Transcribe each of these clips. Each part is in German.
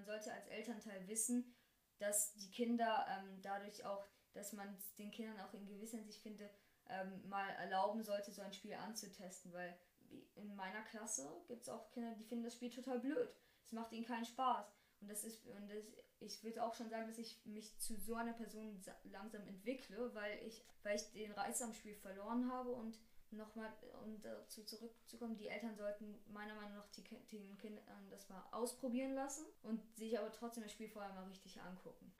man sollte als Elternteil wissen, dass die Kinder ähm, dadurch auch, dass man den Kindern auch in gewisser Hinsicht finde, ähm, mal erlauben sollte, so ein Spiel anzutesten, weil in meiner Klasse gibt es auch Kinder, die finden das Spiel total blöd. Es macht ihnen keinen Spaß. Und das ist, und das, ich würde auch schon sagen, dass ich mich zu so einer Person langsam entwickle, weil ich, weil ich den Reiz am Spiel verloren habe und nochmal, um dazu zurückzukommen, die Eltern sollten meiner Meinung nach die, den Kindern das mal ausprobieren lassen und sich aber trotzdem das Spiel vorher mal richtig angucken.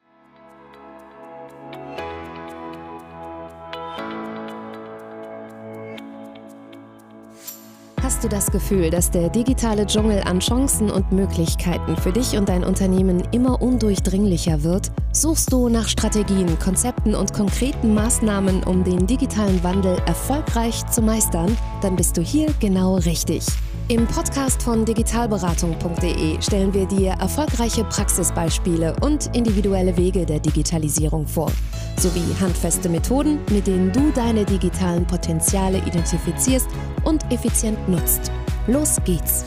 Hast du das Gefühl, dass der digitale Dschungel an Chancen und Möglichkeiten für dich und dein Unternehmen immer undurchdringlicher wird? Suchst du nach Strategien, Konzepten und konkreten Maßnahmen, um den digitalen Wandel erfolgreich zu meistern? Dann bist du hier genau richtig. Im Podcast von digitalberatung.de stellen wir dir erfolgreiche Praxisbeispiele und individuelle Wege der Digitalisierung vor, sowie handfeste Methoden, mit denen du deine digitalen Potenziale identifizierst und effizient nutzt. Los geht's!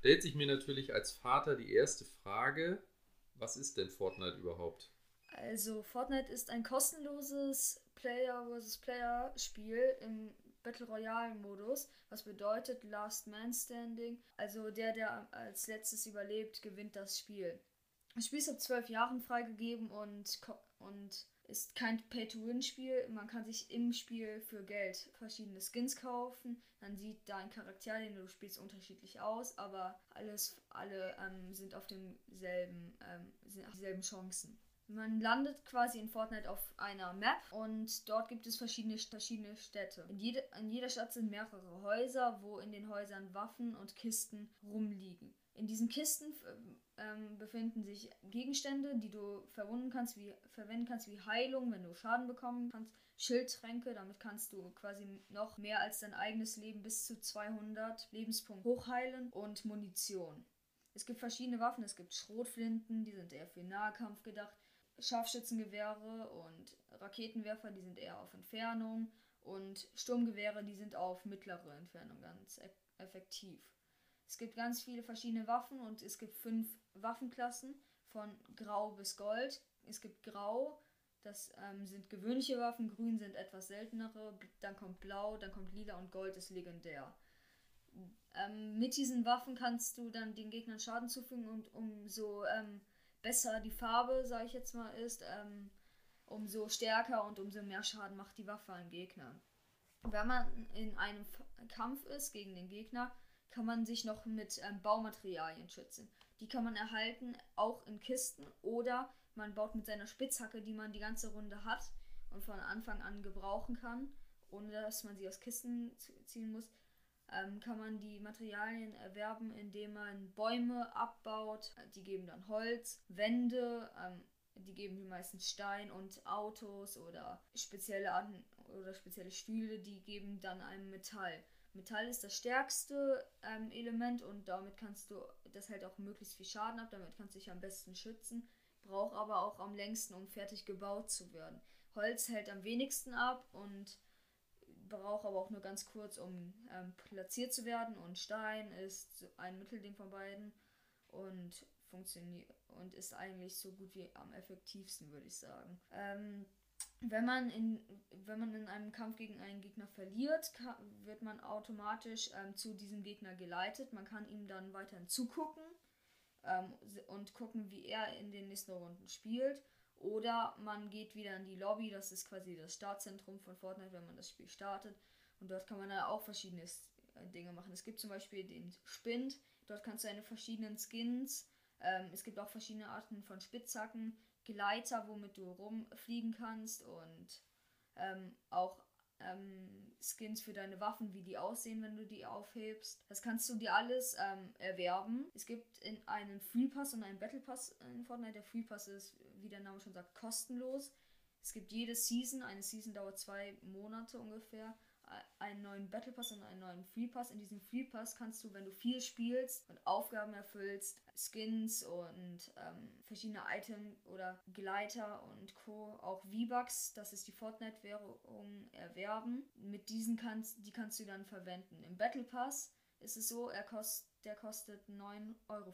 Stellt sich mir natürlich als Vater die erste Frage, was ist denn Fortnite überhaupt? Also Fortnite ist ein kostenloses Player vs. Player Spiel im Battle Royale Modus, was bedeutet Last Man Standing. Also der, der als letztes überlebt, gewinnt das Spiel. Das Spiel ist ab 12 Jahren freigegeben und, und ist kein Pay-to-Win-Spiel. Man kann sich im Spiel für Geld verschiedene Skins kaufen. Dann sieht dein Charakter, den du spielst, unterschiedlich aus, aber alles, alle ähm, sind auf demselben, ähm, sind auf dieselben Chancen. Man landet quasi in Fortnite auf einer Map und dort gibt es verschiedene, verschiedene Städte. In, jede, in jeder Stadt sind mehrere Häuser, wo in den Häusern Waffen und Kisten rumliegen. In diesen Kisten ähm, befinden sich Gegenstände, die du verwunden kannst, wie, verwenden kannst, wie Heilung, wenn du Schaden bekommen kannst, Schildtränke, damit kannst du quasi noch mehr als dein eigenes Leben bis zu 200 Lebenspunkte hochheilen und Munition. Es gibt verschiedene Waffen, es gibt Schrotflinten, die sind eher für Nahkampf gedacht. Scharfschützengewehre und Raketenwerfer, die sind eher auf Entfernung. Und Sturmgewehre, die sind auf mittlere Entfernung ganz e effektiv. Es gibt ganz viele verschiedene Waffen und es gibt fünf Waffenklassen von Grau bis Gold. Es gibt Grau, das ähm, sind gewöhnliche Waffen, Grün sind etwas seltenere, dann kommt Blau, dann kommt Lila und Gold ist legendär. Ähm, mit diesen Waffen kannst du dann den Gegnern Schaden zufügen und umso ähm, besser die Farbe, sage ich jetzt mal, ist, ähm, umso stärker und umso mehr Schaden macht die Waffe an Gegnern. Wenn man in einem Kampf ist gegen den Gegner, kann man sich noch mit ähm, Baumaterialien schützen. Die kann man erhalten, auch in Kisten oder man baut mit seiner Spitzhacke, die man die ganze Runde hat und von Anfang an gebrauchen kann, ohne dass man sie aus Kisten ziehen muss, ähm, kann man die Materialien erwerben, indem man Bäume abbaut. Die geben dann Holz, Wände, ähm, die geben meistens Stein und Autos oder spezielle Arten oder spezielle Stühle, die geben dann einem Metall. Metall ist das stärkste ähm, Element und damit kannst du, das hält auch möglichst viel Schaden ab, damit kannst du dich am besten schützen, braucht aber auch am längsten, um fertig gebaut zu werden. Holz hält am wenigsten ab und braucht aber auch nur ganz kurz, um ähm, platziert zu werden. Und Stein ist ein Mittelding von beiden und funktioniert und ist eigentlich so gut wie am effektivsten, würde ich sagen. Ähm, wenn man in wenn man in einem Kampf gegen einen Gegner verliert, kann, wird man automatisch ähm, zu diesem Gegner geleitet. Man kann ihm dann weiterhin zugucken ähm, und gucken, wie er in den nächsten Runden spielt. Oder man geht wieder in die Lobby, das ist quasi das Startzentrum von Fortnite, wenn man das Spiel startet. Und dort kann man dann auch verschiedene äh, Dinge machen. Es gibt zum Beispiel den Spind, dort kannst du eine verschiedenen Skins. Ähm, es gibt auch verschiedene Arten von Spitzhacken, Gleiter, womit du rumfliegen kannst und ähm, auch ähm, Skins für deine Waffen, wie die aussehen, wenn du die aufhebst. Das kannst du dir alles ähm, erwerben. Es gibt in einen Free Pass und einen Battle Pass in Fortnite. Der Free Pass ist, wie der Name schon sagt, kostenlos. Es gibt jede Season, eine Season dauert zwei Monate ungefähr, einen neuen Battle Pass und einen neuen Free Pass. In diesem Free Pass kannst du, wenn du viel spielst und Aufgaben erfüllst, Skins und ähm, verschiedene Items oder Gleiter und Co. auch V-Bucks, das ist die Fortnite-Währung, erwerben. Mit diesen kannst, die kannst du dann verwenden. Im Battle Pass ist es so, er kostet der kostet 9,50 Euro.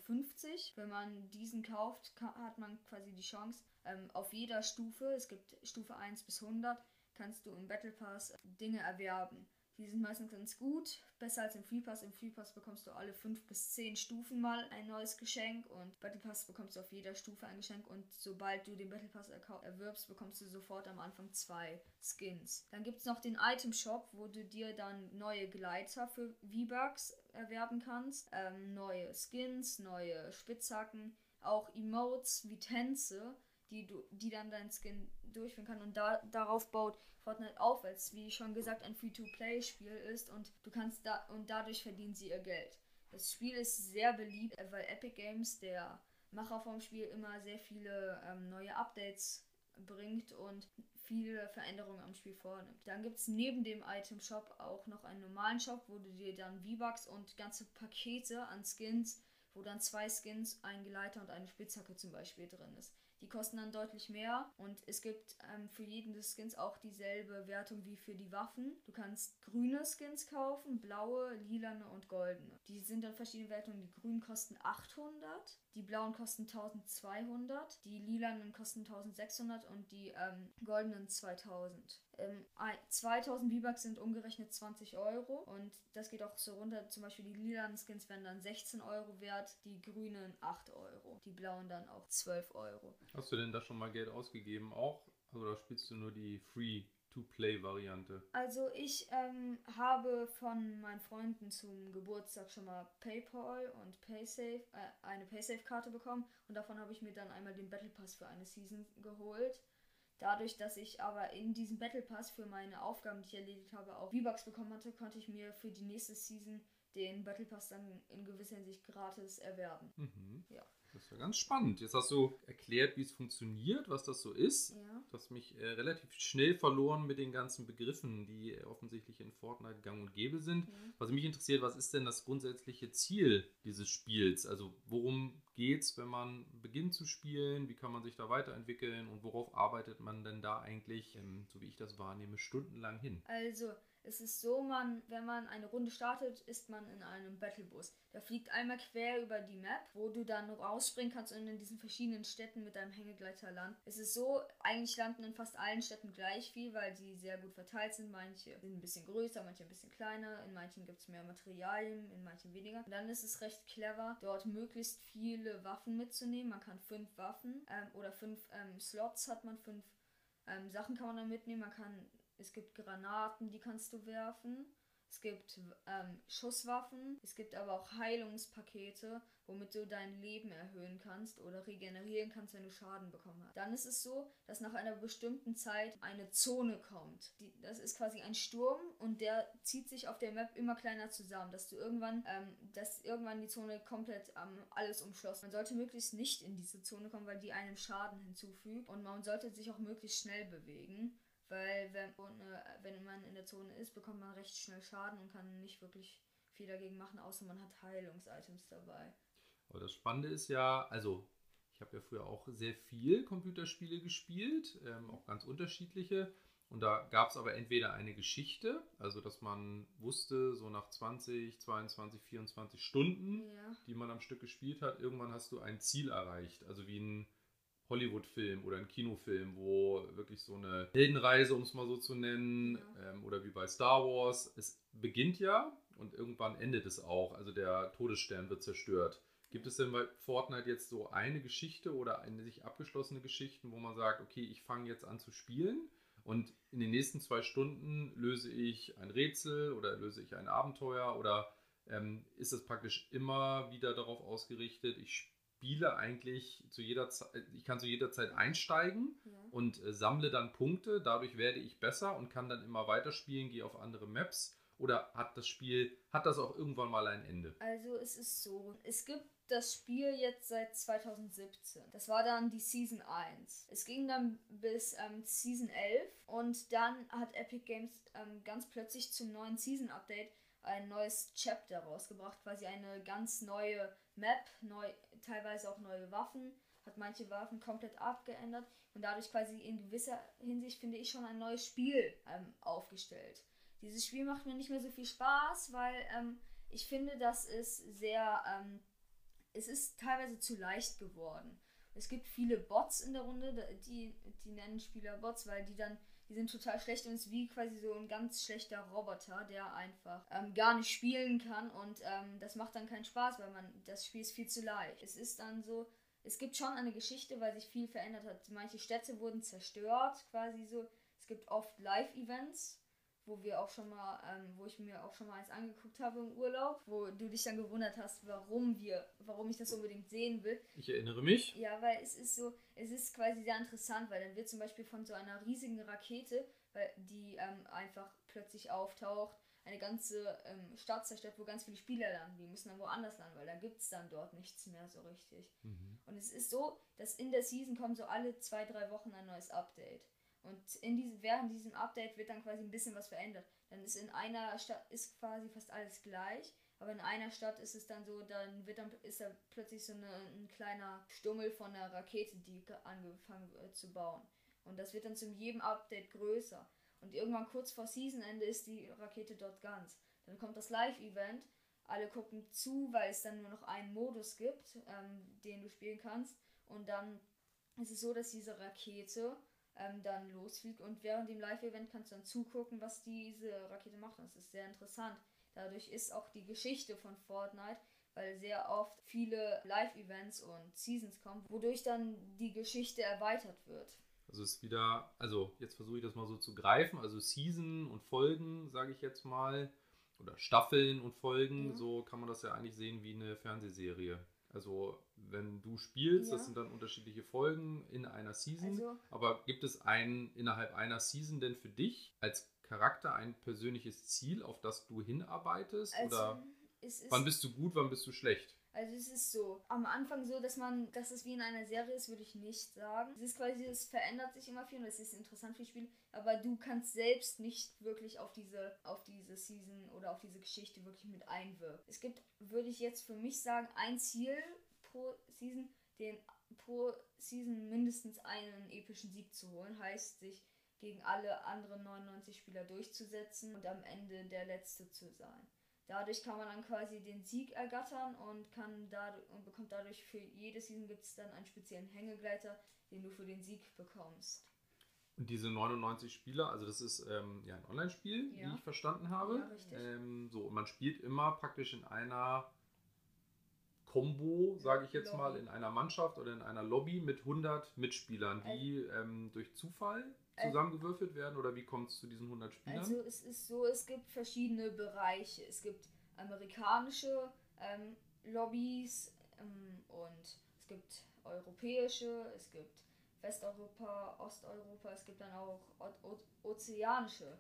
Wenn man diesen kauft, hat man quasi die Chance, ähm, auf jeder Stufe, es gibt Stufe 1 bis 100, kannst du im Battle Pass Dinge erwerben. Die sind meistens ganz gut, besser als im Free Pass. Im Free Pass bekommst du alle 5 bis 10 Stufen mal ein neues Geschenk und Battle Pass bekommst du auf jeder Stufe ein Geschenk und sobald du den Battle Pass erwirbst, bekommst du sofort am Anfang zwei Skins. Dann gibt es noch den Item Shop, wo du dir dann neue Gleiter für V-Bucks erwerben kannst, ähm, neue Skins, neue Spitzhacken, auch Emotes wie Tänze die, du, die dann dein Skin durchführen kann. Und da, darauf baut Fortnite auf, es, wie schon gesagt, ein Free-to-Play-Spiel ist und du kannst da und dadurch verdienen sie ihr Geld. Das Spiel ist sehr beliebt, weil Epic Games, der Macher vom Spiel, immer sehr viele ähm, neue Updates bringt und viele Veränderungen am Spiel vornimmt. Dann gibt es neben dem Item Shop auch noch einen normalen Shop, wo du dir dann V-Bucks und ganze Pakete an Skins, wo dann zwei Skins, ein Geleiter und eine Spitzhacke zum Beispiel drin ist. Die kosten dann deutlich mehr und es gibt ähm, für jeden des Skins auch dieselbe Wertung wie für die Waffen. Du kannst grüne Skins kaufen, blaue, lilane und goldene. Die sind dann verschiedene Wertungen. Die grünen kosten 800, die blauen kosten 1200, die lilanen kosten 1600 und die ähm, goldenen 2000. Ähm, 2000 V-Bucks sind umgerechnet 20 Euro und das geht auch so runter. Zum Beispiel die lilanen Skins werden dann 16 Euro wert, die grünen 8 Euro, die blauen dann auch 12 Euro. Hast du denn da schon mal Geld ausgegeben auch? Oder spielst du nur die Free To-Play-Variante? Also ich ähm, habe von meinen Freunden zum Geburtstag schon mal PayPal und PaySafe, äh, eine PaySafe-Karte bekommen und davon habe ich mir dann einmal den Battle Pass für eine Season geholt. Dadurch, dass ich aber in diesem Battle Pass für meine Aufgaben, die ich erledigt habe, auch V-Bucks bekommen hatte, konnte ich mir für die nächste Season den Battle Pass dann in gewisser Hinsicht gratis erwerben. Mhm. Ja. Das ja ganz spannend. Jetzt hast du erklärt, wie es funktioniert, was das so ist. Ja. Du hast mich äh, relativ schnell verloren mit den ganzen Begriffen, die offensichtlich in Fortnite gang und gäbe sind. Mhm. Was mich interessiert, was ist denn das grundsätzliche Ziel dieses Spiels? Also worum geht es, wenn man beginnt zu spielen? Wie kann man sich da weiterentwickeln? Und worauf arbeitet man denn da eigentlich, ähm, so wie ich das wahrnehme, stundenlang hin? Also es ist so, man, wenn man eine Runde startet, ist man in einem Battlebus. Der fliegt einmal quer über die Map, wo du dann rausspringen kannst und in diesen verschiedenen Städten mit deinem Hängegleiter landen. Es ist so, eigentlich landen in fast allen Städten gleich viel, weil sie sehr gut verteilt sind. Manche sind ein bisschen größer, manche ein bisschen kleiner. In manchen gibt es mehr Materialien, in manchen weniger. Und dann ist es recht clever, dort möglichst viele Waffen mitzunehmen. Man kann fünf Waffen ähm, oder fünf ähm, Slots hat man, fünf ähm, Sachen kann man dann mitnehmen. Man kann es gibt Granaten, die kannst du werfen. Es gibt ähm, Schusswaffen. Es gibt aber auch Heilungspakete, womit du dein Leben erhöhen kannst oder regenerieren kannst, wenn du Schaden bekommen hast. Dann ist es so, dass nach einer bestimmten Zeit eine Zone kommt. Die, das ist quasi ein Sturm und der zieht sich auf der Map immer kleiner zusammen, dass du irgendwann, ähm, dass irgendwann die Zone komplett ähm, alles umschlossen. Man sollte möglichst nicht in diese Zone kommen, weil die einem Schaden hinzufügt und man sollte sich auch möglichst schnell bewegen. Weil wenn, wenn man in der Zone ist, bekommt man recht schnell Schaden und kann nicht wirklich viel dagegen machen, außer man hat Heilungsitems dabei. Aber das Spannende ist ja, also ich habe ja früher auch sehr viel Computerspiele gespielt, ähm, auch ganz unterschiedliche. Und da gab es aber entweder eine Geschichte, also dass man wusste, so nach 20, 22, 24 Stunden, ja. die man am Stück gespielt hat, irgendwann hast du ein Ziel erreicht. Also wie ein Hollywood-Film oder ein Kinofilm, wo wirklich so eine Heldenreise, um es mal so zu nennen, ja. ähm, oder wie bei Star Wars, es beginnt ja und irgendwann endet es auch. Also der Todesstern wird zerstört. Gibt es denn bei Fortnite jetzt so eine Geschichte oder eine sich abgeschlossene Geschichte, wo man sagt, okay, ich fange jetzt an zu spielen und in den nächsten zwei Stunden löse ich ein Rätsel oder löse ich ein Abenteuer oder ähm, ist es praktisch immer wieder darauf ausgerichtet, ich spiele eigentlich zu jeder Zeit, ich kann zu jeder Zeit einsteigen ja. und äh, sammle dann Punkte. Dadurch werde ich besser und kann dann immer weiterspielen, gehe auf andere Maps. Oder hat das Spiel, hat das auch irgendwann mal ein Ende? Also es ist so, es gibt das Spiel jetzt seit 2017. Das war dann die Season 1. Es ging dann bis ähm, Season 11 und dann hat Epic Games ähm, ganz plötzlich zum neuen Season Update ein neues Chapter rausgebracht, quasi eine ganz neue Map, neu, teilweise auch neue Waffen, hat manche Waffen komplett abgeändert und dadurch quasi in gewisser Hinsicht, finde ich, schon ein neues Spiel ähm, aufgestellt. Dieses Spiel macht mir nicht mehr so viel Spaß, weil ähm, ich finde, das ist sehr, ähm, es ist teilweise zu leicht geworden. Es gibt viele Bots in der Runde, die, die nennen Spieler Bots, weil die dann, die sind total schlecht und es ist wie quasi so ein ganz schlechter Roboter, der einfach ähm, gar nicht spielen kann und ähm, das macht dann keinen Spaß, weil man, das Spiel ist viel zu leicht. Es ist dann so, es gibt schon eine Geschichte, weil sich viel verändert hat. Manche Städte wurden zerstört, quasi so. Es gibt oft Live-Events, wo wir auch schon mal, ähm, wo ich mir auch schon mal eins angeguckt habe im Urlaub, wo du dich dann gewundert hast, warum wir, warum ich das unbedingt sehen will. Ich erinnere mich. Ja, weil es ist so, es ist quasi sehr interessant, weil dann wird zum Beispiel von so einer riesigen Rakete, weil die ähm, einfach plötzlich auftaucht, eine ganze ähm, Stadt zerstört, wo ganz viele Spieler landen. Die müssen dann woanders landen, weil da gibt es dann dort nichts mehr so richtig. Mhm. Und es ist so, dass in der Season kommt so alle zwei, drei Wochen ein neues Update. Und in diesem, während diesem Update wird dann quasi ein bisschen was verändert. Dann ist in einer Stadt ist quasi fast alles gleich, aber in einer Stadt ist es dann so, dann wird dann ist da plötzlich so eine, ein kleiner Stummel von einer Rakete, die angefangen wird zu bauen. Und das wird dann zu jedem Update größer. Und irgendwann kurz vor Seasonende ist die Rakete dort ganz. Dann kommt das Live-Event. Alle gucken zu, weil es dann nur noch einen Modus gibt, ähm, den du spielen kannst. Und dann ist es so, dass diese Rakete ähm, dann losfliegt. Und während dem Live-Event kannst du dann zugucken, was diese Rakete macht. Das ist sehr interessant. Dadurch ist auch die Geschichte von Fortnite, weil sehr oft viele Live-Events und Seasons kommen, wodurch dann die Geschichte erweitert wird. Also ist wieder, also jetzt versuche ich das mal so zu greifen, also Season und Folgen, sage ich jetzt mal, oder Staffeln und Folgen, ja. so kann man das ja eigentlich sehen wie eine Fernsehserie. Also wenn du spielst, ja. das sind dann unterschiedliche Folgen in einer Season. Also, aber gibt es ein innerhalb einer Season denn für dich als Charakter ein persönliches Ziel, auf das du hinarbeitest? Also, oder wann bist du gut, wann bist du schlecht? Also es ist so, am Anfang so, dass man, dass es wie in einer Serie ist, würde ich nicht sagen. Es ist quasi, es verändert sich immer viel und es ist interessant für Spiel, aber du kannst selbst nicht wirklich auf diese, auf diese Season oder auf diese Geschichte wirklich mit einwirken. Es gibt, würde ich jetzt für mich sagen, ein Ziel pro Season, den pro Season mindestens einen epischen Sieg zu holen, heißt sich gegen alle anderen 99 Spieler durchzusetzen und am Ende der Letzte zu sein. Dadurch kann man dann quasi den Sieg ergattern und kann dadurch und bekommt dadurch für jede Season gibt es dann einen speziellen Hängegleiter, den du für den Sieg bekommst. Und diese 99 Spieler, also das ist ähm, ja ein Online-Spiel, ja. wie ich verstanden habe. Ja, richtig. Ähm, so, und man spielt immer praktisch in einer Combo, sage ich jetzt Lobby. mal, in einer Mannschaft oder in einer Lobby mit 100 Mitspielern, die ähm, durch Zufall zusammengewürfelt werden oder wie kommt es zu diesen 100 Spielern? Also es ist so, es gibt verschiedene Bereiche. Es gibt amerikanische ähm, Lobbys ähm, und es gibt europäische, es gibt Westeuropa, Osteuropa, es gibt dann auch o o ozeanische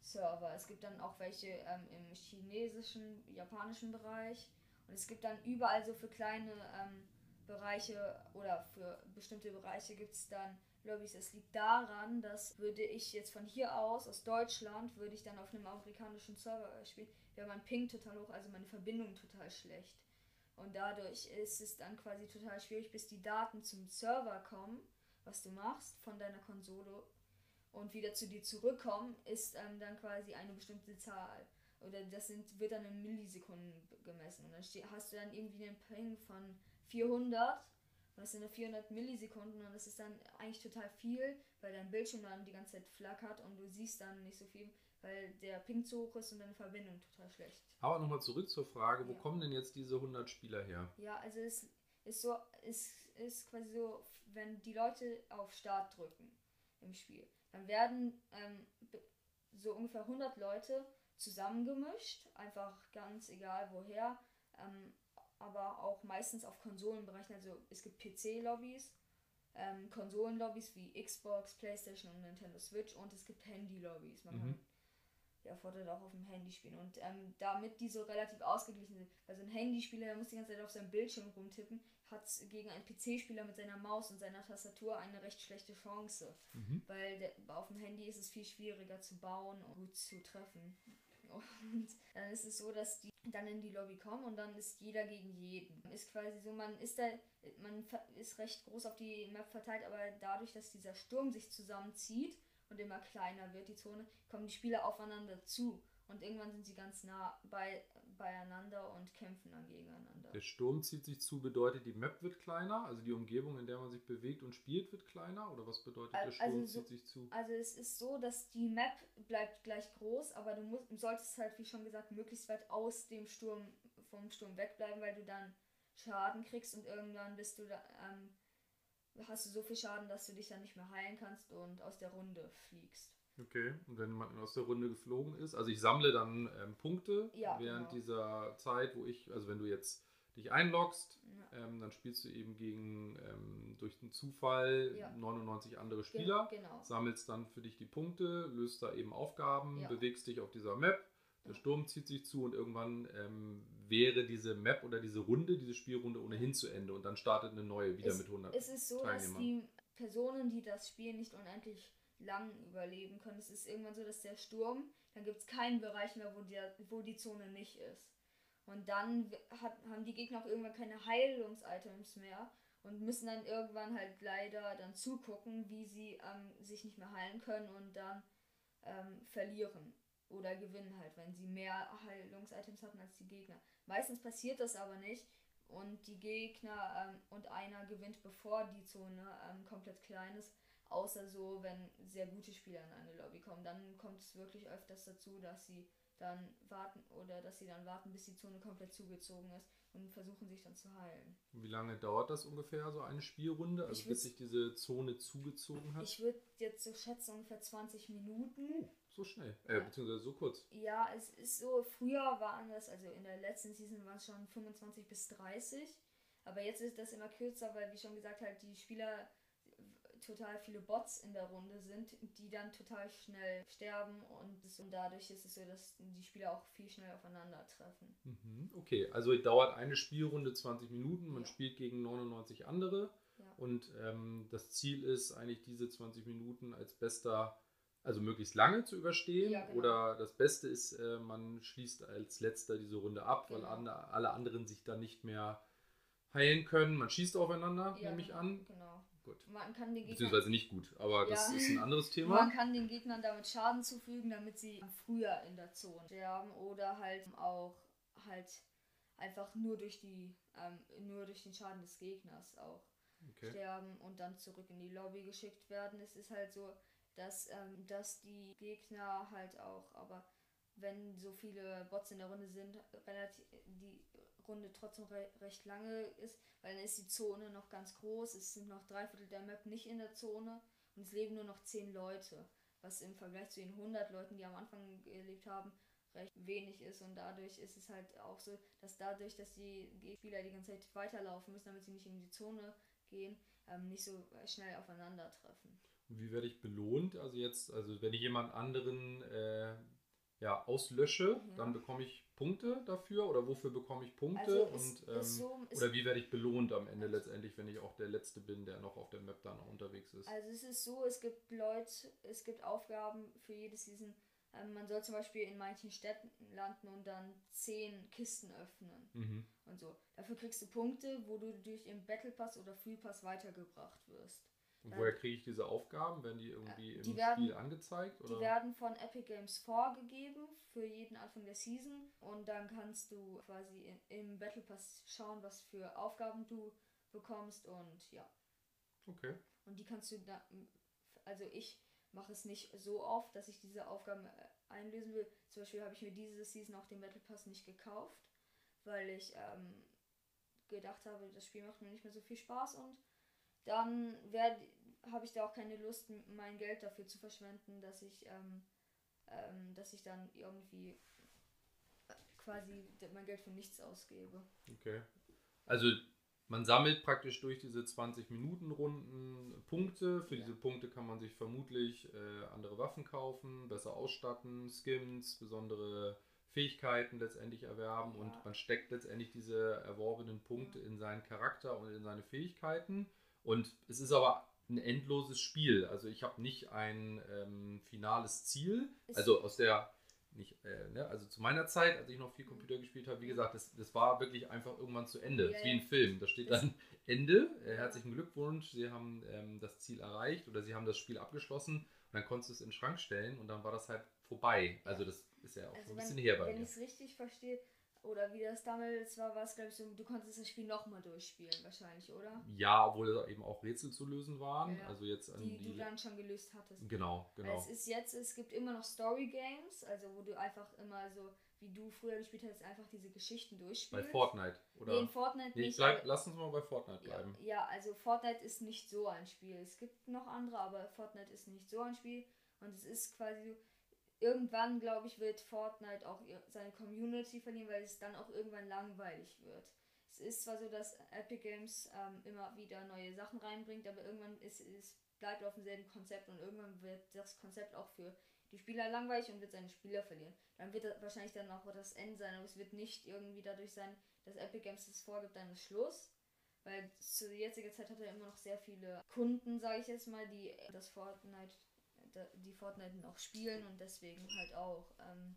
Server. Es gibt dann auch welche ähm, im chinesischen, japanischen Bereich und es gibt dann überall so für kleine ähm, Bereiche oder für bestimmte Bereiche gibt es dann Lobbys. Es liegt daran, dass würde ich jetzt von hier aus, aus Deutschland, würde ich dann auf einem amerikanischen Server spielen, wäre mein Ping total hoch, also meine Verbindung total schlecht. Und dadurch ist es dann quasi total schwierig, bis die Daten zum Server kommen, was du machst, von deiner Konsole und wieder zu dir zurückkommen, ist ähm, dann quasi eine bestimmte Zahl. Oder das sind, wird dann in Millisekunden gemessen. Und dann hast du dann irgendwie einen Ping von 400 das sind nur 400 Millisekunden und das ist dann eigentlich total viel, weil dein Bildschirm dann die ganze Zeit flackert und du siehst dann nicht so viel, weil der Ping zu hoch ist und deine Verbindung total schlecht. Aber nochmal zurück zur Frage, wo ja. kommen denn jetzt diese 100 Spieler her? Ja, also es ist so, es ist quasi so, wenn die Leute auf Start drücken im Spiel, dann werden ähm, so ungefähr 100 Leute zusammengemischt, einfach ganz egal woher. Ähm, aber auch meistens auf Konsolenbereichen. Also es gibt PC-Lobbys, ähm, Konsolen-Lobbys wie Xbox, Playstation und Nintendo Switch und es gibt Handy-Lobbys. Man mhm. kann ja Vorteil auch auf dem Handy spielen. Und ähm, damit die so relativ ausgeglichen sind, weil so ein Handyspieler, der muss die ganze Zeit auf seinem Bildschirm rumtippen, hat gegen einen PC-Spieler mit seiner Maus und seiner Tastatur eine recht schlechte Chance. Mhm. Weil der, auf dem Handy ist es viel schwieriger zu bauen und gut zu treffen. Und dann ist es so, dass die dann in die Lobby kommen und dann ist jeder gegen jeden. Ist quasi so, man ist da, man ist recht groß auf die Map verteilt, aber dadurch, dass dieser Sturm sich zusammenzieht und immer kleiner wird, die Zone, kommen die Spieler aufeinander zu. Und irgendwann sind sie ganz nah bei, beieinander und kämpfen dann gegeneinander. Der Sturm zieht sich zu, bedeutet die Map wird kleiner, also die Umgebung, in der man sich bewegt und spielt, wird kleiner? Oder was bedeutet der Sturm also so, zieht sich zu? Also es ist so, dass die Map bleibt gleich groß, aber du musst, solltest halt, wie schon gesagt, möglichst weit aus dem Sturm, vom Sturm wegbleiben, weil du dann Schaden kriegst und irgendwann bist du da, ähm, hast du so viel Schaden, dass du dich dann nicht mehr heilen kannst und aus der Runde fliegst. Okay, und wenn man aus der Runde geflogen ist, also ich sammle dann ähm, Punkte Ja, während genau. dieser Zeit, wo ich, also wenn du jetzt dich einloggst, Ja. ähm, dann spielst du eben gegen ähm, durch den Zufall Ja. 99 andere Ge- Spieler, Genau. sammelst dann für dich die Punkte, löst da eben Aufgaben, bewegst dich auf dieser Map, der. Sturm zieht sich zu und irgendwann ähm, wäre diese Map oder diese Runde, diese Spielrunde ohnehin zu Ende und dann startet eine neue wieder Es- mit 100 Es ist so, dass die Personen, die das Spiel nicht unendlich lang überleben können, es ist irgendwann so, dass der Sturm, dann gibt es keinen Bereich mehr, wo, der, wo die Zone nicht ist. Und dann hat, haben die Gegner auch irgendwann keine Heilungs-Items mehr und müssen dann irgendwann halt leider dann zugucken, wie sie ähm, sich nicht mehr heilen können und dann ähm, verlieren oder gewinnen halt, wenn sie mehr Heilungs-Items hatten als die Gegner. Meistens passiert das aber nicht und die Gegner ähm, und einer gewinnt, bevor die Zone ähm, komplett klein ist. Außer so, wenn sehr gute Spieler in eine Lobby kommen. Dann kommt es wirklich öfters dazu, dass sie dann warten oder dass sie dann warten, bis die Zone komplett zugezogen ist und versuchen sich dann zu heilen. Wie lange dauert das ungefähr, so eine Spielrunde? Also bis sich diese Zone zugezogen hat? Ich würde jetzt so schätzen ungefähr 20 Minuten. So schnell. Äh, Ja. beziehungsweise so kurz. Ja, es ist so, früher waren das, also in der letzten Season waren es schon 25 bis 30. Aber jetzt ist das immer kürzer, weil, wie schon gesagt, halt die Spieler total viele Bots in der Runde sind, die dann total schnell sterben und, es, und dadurch ist es so, dass die Spieler auch viel schneller aufeinandertreffen. Mhm. Okay, also dauert eine Spielrunde 20 Minuten, man Ja. spielt gegen 99 andere Ja. und ähm, das Ziel ist eigentlich diese 20 Minuten als bester, also möglichst lange zu überstehen Ja, genau. oder das Beste ist, äh, man schließt als letzter diese Runde ab, weil Genau. ande, alle anderen sich dann nicht mehr heilen können. Man schießt aufeinander, Ja, nehme ich genau, an. Genau. Gut. Man kann den Gegnern, Beziehungsweise nicht gut, aber das Ja. ist ein anderes man Thema. kann den Gegnern damit Schaden zufügen, damit sie früher in der Zone sterben oder halt auch halt einfach nur durch die ähm, nur durch den Schaden des Gegners auch Okay. sterben und dann zurück in die Lobby geschickt werden. Es ist halt so, dass, ähm, dass die Gegner halt auch, aber wenn so viele Bots in der Runde sind, relativ die Runde trotzdem re recht lange ist, weil dann ist die Zone noch ganz groß, es sind noch drei Viertel der Map nicht in der Zone und es leben nur noch zehn Leute, was im Vergleich zu den 100 Leuten, die am Anfang gelebt haben, recht wenig ist und dadurch ist es halt auch so, dass dadurch, dass die Spieler die ganze Zeit weiterlaufen müssen, damit sie nicht in die Zone gehen, ähm, nicht so schnell aufeinandertreffen. Und wie werde ich belohnt? Also jetzt, also wenn ich jemand anderen äh, ja, auslösche, Ja. dann bekomme ich Punkte dafür oder wofür bekomme ich Punkte? Also es und, ähm, ist so, es, oder wie werde ich belohnt am Ende letztendlich, wenn ich auch der Letzte bin, der noch auf der Map dann unterwegs ist? also es ist so, es gibt Leute, es gibt Aufgaben für jede Season. Ähm, man soll zum Beispiel in manchen Städten landen und dann zehn Kisten öffnen Mhm. und so. Dafür kriegst du Punkte, wo du durch im Battle Pass oder Free Pass weitergebracht wirst. Und woher kriege ich diese Aufgaben? Werden die irgendwie Äh, die im werden- Spiel angezeigt? Die Oder? werden von Epic Games vorgegeben für jeden Anfang der Season und dann kannst du quasi in, im Battle Pass schauen, was für Aufgaben du bekommst und ja. Okay. Und die kannst du da, also ich mache es nicht so oft, dass ich diese Aufgaben äh, einlösen will. Zum Beispiel habe ich mir diese Season auch den Battle Pass nicht gekauft, weil ich ähm, gedacht habe, das Spiel macht mir nicht mehr so viel Spaß und dann werde habe ich da auch keine Lust, mein Geld dafür zu verschwenden, dass ich ähm, ähm, dass ich dann irgendwie äh, quasi mein Geld für nichts ausgebe. Okay. Also man sammelt praktisch durch diese 20-Minuten-Runden Punkte. Für Ja. diese Punkte kann man sich vermutlich äh, andere Waffen kaufen, besser ausstatten, Skins, besondere Fähigkeiten letztendlich erwerben Ja. und man steckt letztendlich diese erworbenen Punkte in seinen Charakter und in seine Fähigkeiten. Und es ist aber ein endloses Spiel. Also ich habe nicht ein ähm, finales Ziel. Also aus der nicht, äh, ne? also zu meiner Zeit, als ich noch viel Computer gespielt habe, wie gesagt, das, das war wirklich einfach irgendwann zu Ende. Ja, wie ein Film. Da steht dann Ende. Äh, herzlichen Glückwunsch, Sie haben ähm, das Ziel erreicht oder Sie haben das Spiel abgeschlossen. Und dann konntest du es in den Schrank stellen und dann war das halt vorbei. Also das ist ja auch Also ein wenn, bisschen her bei wenn ich es richtig verstehe, Oder wie das damals war, war es, glaube ich, so, du konntest das Spiel nochmal durchspielen, wahrscheinlich, oder? Ja, obwohl da eben auch Rätsel zu lösen waren. Ja, also jetzt die, die, du dann schon gelöst hattest. Genau, genau. Es ist jetzt, es gibt immer noch Story Games, also wo du einfach immer so, wie du früher gespielt hast, einfach diese Geschichten Bei durchspielst. Fortnite, oder? Nee, in Fortnite Nee, nicht. bleib, lass uns mal bei Fortnite ja, bleiben. ja, also Fortnite ist nicht so ein Spiel. Es gibt noch andere, aber Fortnite ist nicht so ein Spiel. Und es ist quasi so, irgendwann, glaube ich, wird Fortnite auch seine Community verlieren, weil es dann auch irgendwann langweilig wird. Es ist zwar so, dass Epic Games ähm, immer wieder neue Sachen reinbringt, aber irgendwann ist es bleibt auf demselben Konzept und irgendwann wird das Konzept auch für die Spieler langweilig und wird seine Spieler verlieren. Dann wird das wahrscheinlich dann auch das Ende sein, aber es wird nicht irgendwie dadurch sein, dass Epic Games das vorgibt, dann ist Schluss. Weil zu jetziger Zeit hat er immer noch sehr viele Kunden, sage ich jetzt mal, die das Fortnite, die Fortnite noch spielen und deswegen halt auch ähm,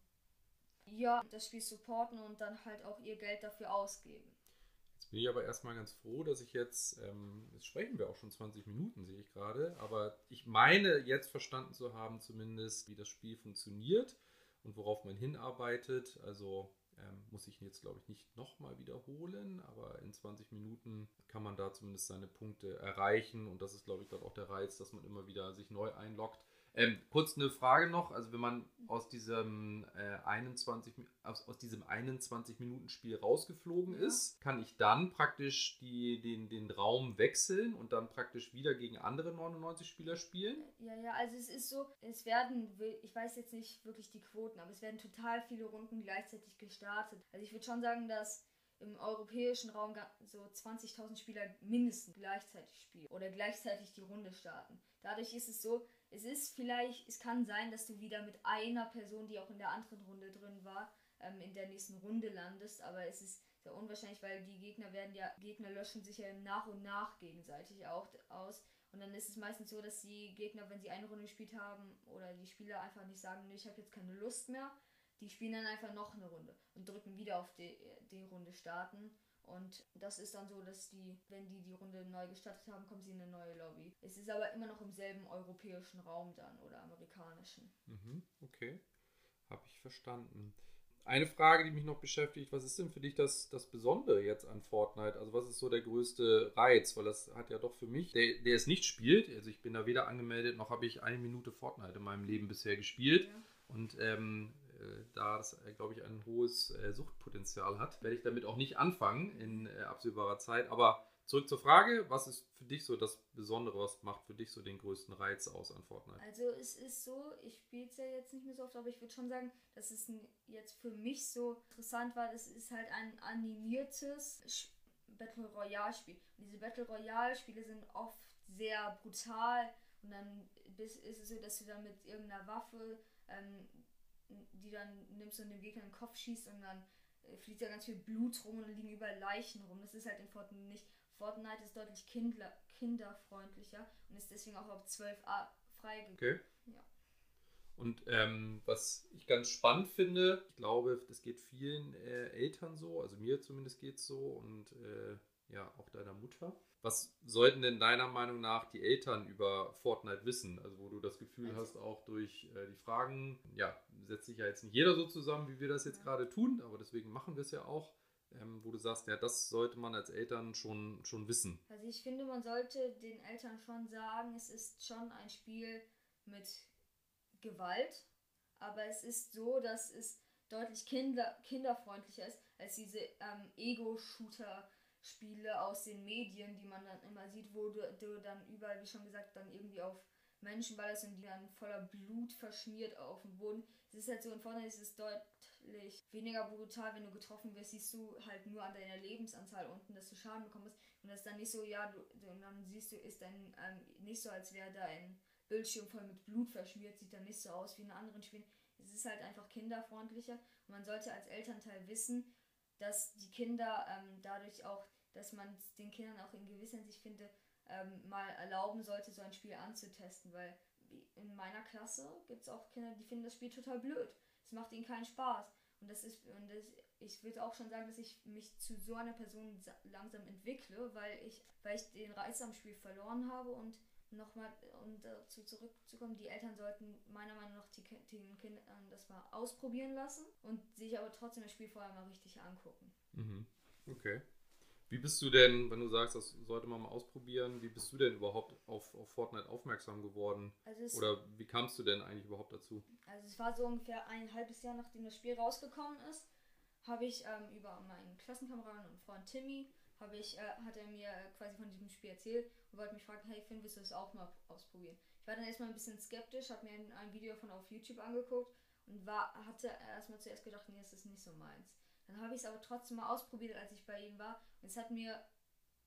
ja das Spiel supporten und dann halt auch ihr Geld dafür ausgeben. Jetzt bin ich aber erstmal ganz froh, dass ich jetzt, ähm, jetzt sprechen wir auch schon 20 Minuten, sehe ich gerade, aber ich meine jetzt verstanden zu haben zumindest, wie das Spiel funktioniert und worauf man hinarbeitet. Also ähm, muss ich jetzt, glaube ich, nicht nochmal wiederholen, aber in 20 Minuten kann man da zumindest seine Punkte erreichen und das ist, glaube ich, dann auch der Reiz, dass man immer wieder sich neu einloggt. Ähm, kurz eine Frage noch, also wenn man aus diesem, äh, 21, Mi- aus, aus diesem 21-Minuten-Spiel rausgeflogen Ja. ist, kann ich dann praktisch die, den, den Raum wechseln und dann praktisch wieder gegen andere 99 Spieler spielen? Ja, ja, also es ist so, es werden, ich weiß jetzt nicht wirklich die Quoten, aber es werden total viele Runden gleichzeitig gestartet. Also ich würde schon sagen, dass im europäischen Raum so 20.000 Spieler mindestens gleichzeitig spielen oder gleichzeitig die Runde starten. Dadurch ist es so, es ist vielleicht, es kann sein, dass du wieder mit einer Person, die auch in der anderen Runde drin war, ähm, in der nächsten Runde landest, aber es ist sehr unwahrscheinlich, weil die Gegner werden ja, Gegner löschen sich ja nach und nach gegenseitig auch aus. Und dann ist es meistens so, dass die Gegner, wenn sie eine Runde gespielt haben, oder die Spieler einfach nicht sagen, nee, ich habe jetzt keine Lust mehr, die spielen dann einfach noch eine Runde und drücken wieder auf die, die Runde starten. Und das ist dann so, dass die, wenn die die Runde neu gestartet haben, kommen sie in eine neue Lobby. Es ist aber immer noch im selben europäischen Raum dann oder amerikanischen. Mhm, okay, habe ich verstanden. Eine Frage, die mich noch beschäftigt, was ist denn für dich das, das Besondere jetzt an Fortnite? Also was ist so der größte Reiz? Weil das hat ja doch für mich, der, der es nicht spielt, also ich bin da weder angemeldet, noch habe ich eine Minute Fortnite in meinem Leben bisher gespielt. Ja. Und ähm, äh, da das, äh, glaube ich, ein hohes äh, Suchtpotenzial hat, werde ich damit auch nicht anfangen in äh, absehbarer Zeit. Aber zurück zur Frage, was ist für dich so das Besondere, was macht für dich so den größten Reiz aus an Fortnite? Also es ist so, ich spiele es ja jetzt nicht mehr so oft, aber ich würde schon sagen, dass es jetzt für mich so interessant war, das ist halt ein animiertes Battle Royale Spiel. Und diese Battle Royale Spiele sind oft sehr brutal und dann ist es so, dass du dann mit irgendeiner Waffe, ähm, die dann nimmst und dem Gegner in den Kopf schießt und dann äh, fliegt da ganz viel Blut rum und liegen überall Leichen rum. Das ist halt in Fortnite nicht. Fortnite ist deutlich kindler, kinderfreundlicher und ist deswegen auch ab 12a freigegeben. Okay. Ja. Und ähm, was ich ganz spannend finde, ich glaube, das geht vielen äh, Eltern so, also mir zumindest geht es so und äh, ja, auch deiner Mutter. Was sollten denn deiner Meinung nach die Eltern über Fortnite wissen? Also wo du das Gefühl Also- hast, auch durch äh, die Fragen, ja, setzt sich ja jetzt nicht jeder so zusammen, wie wir das jetzt Ja. gerade tun, aber deswegen machen wir es ja auch, ähm, wo du sagst, ja, das sollte man als Eltern schon, schon wissen. Also ich finde, man sollte den Eltern schon sagen, es ist schon ein Spiel mit Gewalt, aber es ist so, dass es deutlich kinder kinderfreundlicher ist als diese ähm, Ego-Shooter-Spiele aus den Medien, die man dann immer sieht, wo du, du dann überall, wie schon gesagt, dann irgendwie auf Menschen ballerst und die dann voller Blut verschmiert auf dem Boden. Es ist halt so, in Fortnite ist es deutlich weniger brutal, wenn du getroffen wirst, siehst du halt nur an deiner Lebensanzahl unten, dass du Schaden bekommst. Und das ist dann nicht so, ja, du, und dann siehst du, ist dann ähm, nicht so, als wäre da ein Bildschirm voll mit Blut verschmiert, sieht dann nicht so aus wie in anderen Spielen. Es ist halt einfach kinderfreundlicher. Und man sollte als Elternteil wissen, dass die Kinder ähm, dadurch auch, dass man den Kindern auch in gewisser Hinsicht finde, ähm, mal erlauben sollte, so ein Spiel anzutesten, weil in meiner Klasse gibt es auch Kinder, die finden das Spiel total blöd. Es macht ihnen keinen Spaß. Und das ist, und das, ich würde auch schon sagen, dass ich mich zu so einer Person sa- langsam entwickle, weil ich, weil ich den Reiz am Spiel verloren habe und nochmal, um dazu zurückzukommen, die Eltern sollten meiner Meinung nach die, den Kindern das mal ausprobieren lassen und sich aber trotzdem das Spiel vorher mal richtig angucken. Mhm. Okay. Wie bist du denn, wenn du sagst, das sollte man mal ausprobieren, wie bist du denn überhaupt auf, auf Fortnite aufmerksam geworden? Also Oder wie kamst du denn eigentlich überhaupt dazu? Also es war so ungefähr ein halbes Jahr, nachdem das Spiel rausgekommen ist, habe ich ähm, über meinen Klassenkameraden und Freund Timmy, habe ich, äh, hat er mir quasi von diesem Spiel erzählt und wollte mich fragen, hey Finn, willst du das auch mal ausprobieren? Ich war dann erstmal ein bisschen skeptisch, habe mir ein, ein Video von auf YouTube angeguckt und war, hatte erstmal zuerst gedacht, nee, das ist nicht so meins. Dann habe ich es aber trotzdem mal ausprobiert, als ich bei ihm war. Und es hat mir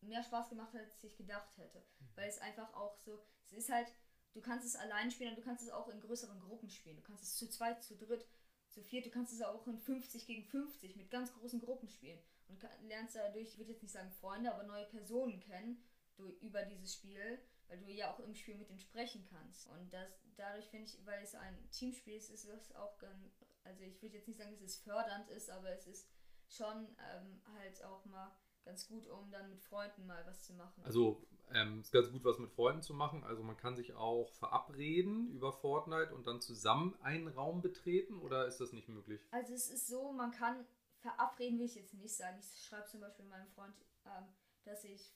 mehr Spaß gemacht, als ich gedacht hätte. Mhm. Weil es einfach auch so, es ist halt, du kannst es allein spielen und du kannst es auch in größeren Gruppen spielen. Du kannst es zu zweit, zu dritt, zu viert, du kannst es auch in 50 gegen 50 mit ganz großen Gruppen spielen. Und lernst dadurch, ich würde jetzt nicht sagen Freunde, aber neue Personen kennen du, über dieses Spiel, weil du ja auch im Spiel mit denen sprechen kannst. Und das dadurch finde ich, weil es ein Teamspiel ist, ist es auch ganz, also ich würde jetzt nicht sagen, dass es fördernd ist, aber es ist schon ähm, halt auch mal ganz gut, um dann mit Freunden mal was zu machen. Also ähm, ist ganz gut, was mit Freunden zu machen. Also man kann sich auch verabreden über Fortnite und dann zusammen einen Raum betreten oder ist das nicht möglich? Also es ist so, man kann verabreden, will ich jetzt nicht sagen. Ich schreibe zum Beispiel meinem Freund, ähm, dass ich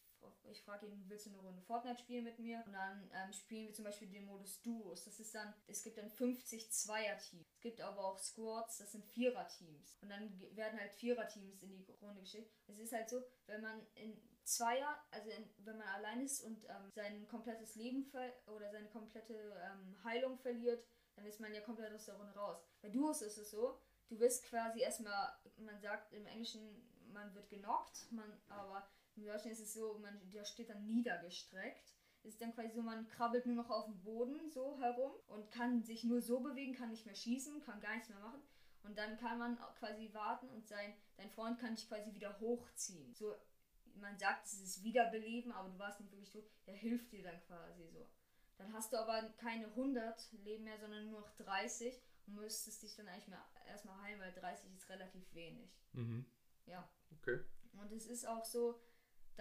ich frage ihn, willst du eine Runde Fortnite spielen mit mir? Und dann ähm, spielen wir zum Beispiel den Modus Duos. Das ist dann, es gibt dann 50 Zweier-Teams. Es gibt aber auch Squads, das sind Vierer-Teams. Und dann werden halt Vierer-Teams in die Runde geschickt. Es ist halt so, wenn man in Zweier, also in, wenn man allein ist und ähm, sein komplettes Leben oder seine komplette ähm, Heilung verliert, dann ist man ja komplett aus der Runde raus. Bei Duos ist es so, du bist quasi erstmal, man sagt im Englischen, man wird genockt, man aber im Deutschen ist es so, man, der steht dann niedergestreckt. Es ist dann quasi so, man krabbelt nur noch auf dem Boden so herum und kann sich nur so bewegen, kann nicht mehr schießen, kann gar nichts mehr machen. Und dann kann man quasi warten und sein, dein Freund kann dich quasi wieder hochziehen. So, man sagt, es ist Wiederbeleben, aber du warst nicht wirklich tot. Der hilft dir dann quasi so. Dann hast du aber keine 100 Leben mehr, sondern nur noch 30 und müsstest dich dann eigentlich mehr erstmal heilen, weil 30 ist relativ wenig. Mhm. Ja. Okay. Und es ist auch so,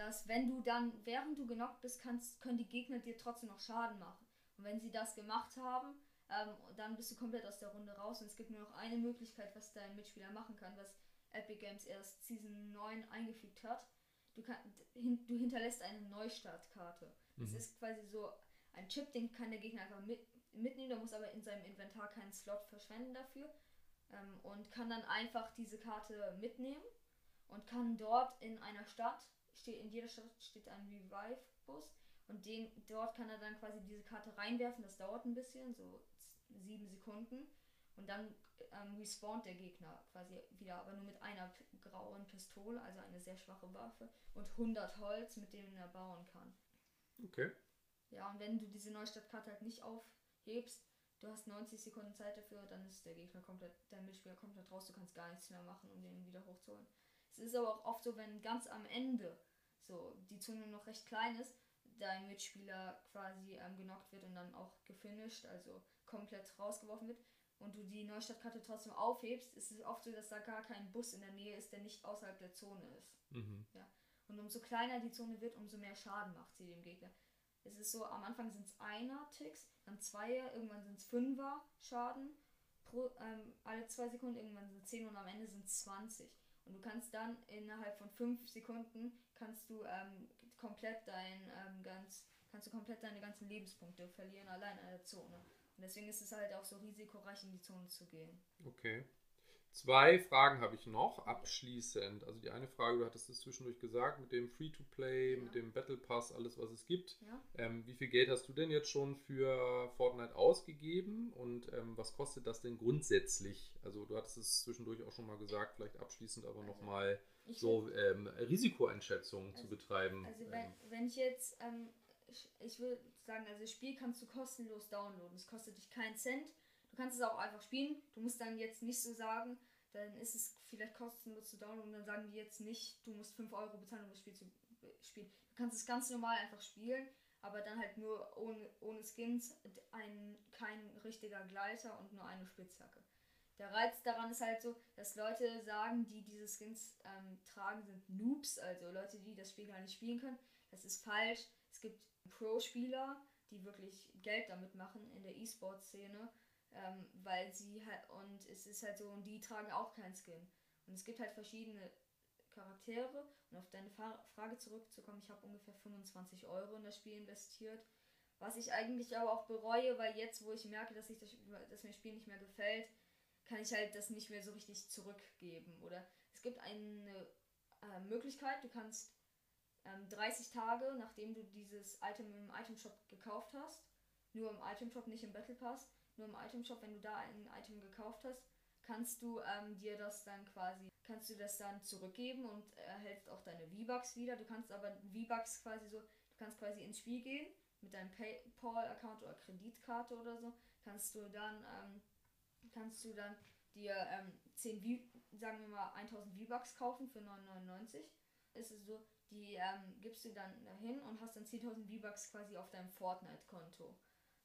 dass wenn du dann, während du genockt bist, kannst, können die Gegner dir trotzdem noch Schaden machen. Und wenn sie das gemacht haben, ähm, dann bist du komplett aus der Runde raus. Und es gibt nur noch eine Möglichkeit, was dein Mitspieler machen kann, was Epic Games erst Season 9 eingefügt hat. Du, kann, hin, du hinterlässt eine Neustartkarte. Mhm. Das ist quasi so ein Chip, den kann der Gegner einfach mit, mitnehmen. Der muss aber in seinem Inventar keinen Slot verschwenden dafür. Ähm, und kann dann einfach diese Karte mitnehmen und kann dort in einer Stadt steht in jeder Stadt steht ein Revive-Bus und den, dort kann er dann quasi diese Karte reinwerfen. Das dauert ein bisschen, so sieben Sekunden. Und dann ähm, respawnt der Gegner quasi wieder, aber nur mit einer grauen Pistole, also eine sehr schwache Waffe und 100 Holz, mit denen er bauen kann. Okay. Ja, und wenn du diese Neustadtkarte halt nicht aufhebst, du hast 90 Sekunden Zeit dafür, dann ist der Gegner komplett, der Mitspieler komplett raus, du kannst gar nichts mehr machen, um den wieder hochzuholen. Es ist aber auch oft so, wenn ganz am Ende so die Zone noch recht klein ist, dein Mitspieler quasi ähm, genockt wird und dann auch gefinisht, also komplett rausgeworfen wird und du die Neustadtkarte trotzdem aufhebst, ist es oft so, dass da gar kein Bus in der Nähe ist, der nicht außerhalb der Zone ist. Mhm. Ja. Und umso kleiner die Zone wird, umso mehr Schaden macht sie dem Gegner. Es ist so, am Anfang sind es Einer-Ticks, dann Zweier, irgendwann sind es Fünfer Schaden pro, ähm, alle zwei Sekunden, irgendwann sind es 10 und am Ende sind es 20. Und du kannst dann innerhalb von 5 Sekunden kannst du ähm, komplett dein ähm, ganz kannst du komplett deine ganzen Lebenspunkte verlieren allein in der Zone. Und deswegen ist es halt auch so risikoreich in die Zone zu gehen. Okay. Zwei Fragen habe ich noch abschließend. Also die eine Frage, du hattest es zwischendurch gesagt, mit dem Free-to-Play, ja. mit dem Battle Pass, alles was es gibt. Ja. Ähm, wie viel Geld hast du denn jetzt schon für Fortnite ausgegeben und ähm, was kostet das denn grundsätzlich? Also du hattest es zwischendurch auch schon mal gesagt, vielleicht abschließend aber also, nochmal so ähm, Risikoeinschätzungen also, zu betreiben. Also wenn, ähm. wenn ich jetzt, ähm, ich, ich würde sagen, also das Spiel kannst du kostenlos downloaden. Es kostet dich keinen Cent kannst es auch einfach spielen. Du musst dann jetzt nicht so sagen, dann ist es vielleicht kostenlos zu downloaden. Dann sagen die jetzt nicht, du musst 5 Euro bezahlen, um das Spiel zu spielen. Du kannst es ganz normal einfach spielen, aber dann halt nur ohne, ohne Skins, ein, kein richtiger Gleiter und nur eine Spitzhacke. Der Reiz daran ist halt so, dass Leute sagen, die diese Skins ähm, tragen, sind Noobs, also Leute, die das Spiel gar nicht spielen können. Das ist falsch. Es gibt Pro-Spieler, die wirklich Geld damit machen in der E-Sport-Szene, ähm, weil sie halt, und es ist halt so, und die tragen auch keinen Skin. Und es gibt halt verschiedene Charaktere. Und auf deine Frage zurückzukommen, ich habe ungefähr 25 Euro in das Spiel investiert. Was ich eigentlich aber auch bereue, weil jetzt, wo ich merke, dass, ich das, dass mir das Spiel nicht mehr gefällt, kann ich halt das nicht mehr so richtig zurückgeben. Oder es gibt eine äh, Möglichkeit, du kannst ähm, 30 Tage, nachdem du dieses Item im Item Shop gekauft hast, nur im Item Shop, nicht im Battle Pass, nur im Item Shop, wenn du da ein Item gekauft hast, kannst du ähm, dir das dann quasi, kannst du das dann zurückgeben und erhältst auch deine V-Bucks wieder. Du kannst aber V-Bucks quasi so, du kannst quasi ins Spiel gehen mit deinem PayPal-Account oder Kreditkarte oder so, kannst du dann, ähm, kannst du dann dir ähm, 10 v, sagen wir mal 1000 V-Bucks kaufen für 9,99. Ist es so, die ähm, gibst du dann dahin und hast dann 10.000 V-Bucks quasi auf deinem Fortnite-Konto.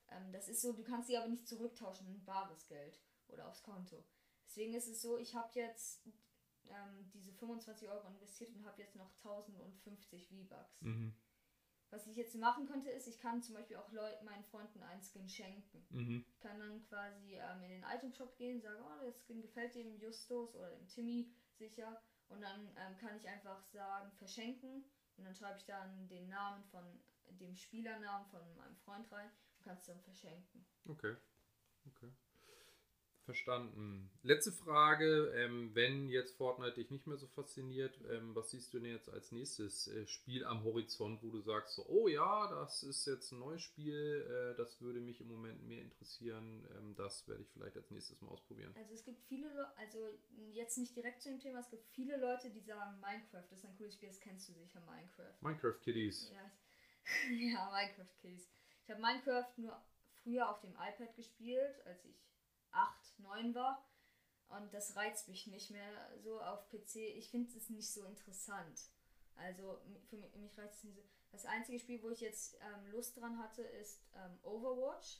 Ähm, das ist so, du kannst sie aber nicht zurücktauschen in bares Geld oder aufs Konto. Deswegen ist es so, ich habe jetzt ähm, diese 25 Euro investiert und habe jetzt noch 1050 V-Bucks. Mhm. Was ich jetzt machen könnte, ist, ich kann zum Beispiel auch Leuten, meinen Freunden einen Skin schenken. Mhm. Ich kann dann quasi ähm, in den Item Shop gehen, sagen, oh, der Skin gefällt dem Justus oder dem Timmy sicher. Und dann ähm, kann ich einfach sagen, verschenken. Und dann schreibe ich dann den Namen von dem Spielernamen von meinem Freund rein kannst dann verschenken. Okay. Okay. Verstanden. Letzte Frage, ähm, wenn jetzt Fortnite dich nicht mehr so fasziniert, ähm, was siehst du denn jetzt als nächstes äh, Spiel am Horizont, wo du sagst, so, oh ja, das ist jetzt ein neues Spiel, äh, das würde mich im Moment mehr interessieren, ähm, das werde ich vielleicht als nächstes mal ausprobieren. Also es gibt viele, Le also jetzt nicht direkt zu dem Thema, es gibt viele Leute, die sagen, Minecraft ist ein cooles Spiel, das kennst du sicher, Minecraft. Minecraft Kiddies. Ja, ja Minecraft Kiddies. Ich habe Minecraft nur früher auf dem iPad gespielt, als ich 8, 9 war. Und das reizt mich nicht mehr so auf PC. Ich finde es nicht so interessant. Also für mich, mich reizt es nicht so. Das einzige Spiel, wo ich jetzt ähm, Lust dran hatte, ist ähm, Overwatch.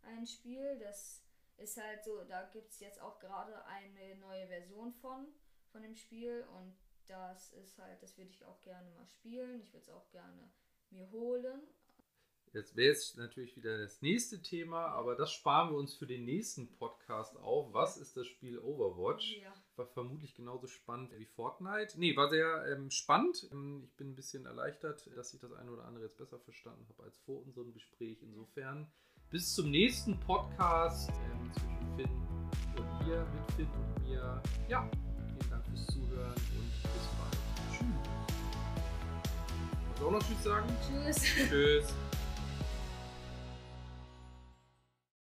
Ein Spiel, das ist halt so, da gibt es jetzt auch gerade eine neue Version von, von dem Spiel. Und das ist halt, das würde ich auch gerne mal spielen. Ich würde es auch gerne mir holen. Jetzt wäre es natürlich wieder das nächste Thema, aber das sparen wir uns für den nächsten Podcast auf. Was ist das Spiel Overwatch? Ja. War vermutlich genauso spannend wie Fortnite. Nee, war sehr ähm, spannend. Ähm, ich bin ein bisschen erleichtert, dass ich das eine oder andere jetzt besser verstanden habe als vor unserem Gespräch. Insofern bis zum nächsten Podcast ähm, zwischen Finn und mir, mit Finn und mir. Ja, vielen Dank fürs Zuhören und bis bald. Tschüss. Willst du auch noch Tschüss sagen? Tschüss. Tschüss.